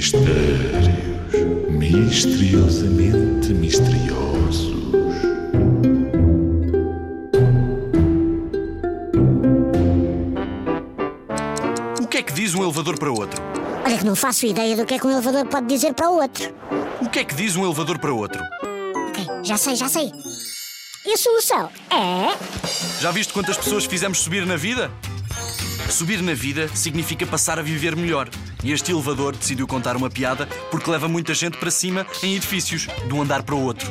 Mistérios misteriosamente misteriosos. O que é que diz um elevador para outro? Olha que não faço ideia do que é que um elevador pode dizer para o outro. O que é que diz um elevador para outro? Ok, já sei, já sei. E a solução é. Já viste quantas pessoas fizemos subir na vida? Subir na vida significa passar a viver melhor. E este elevador decidiu contar uma piada porque leva muita gente para cima em edifícios, de um andar para o outro.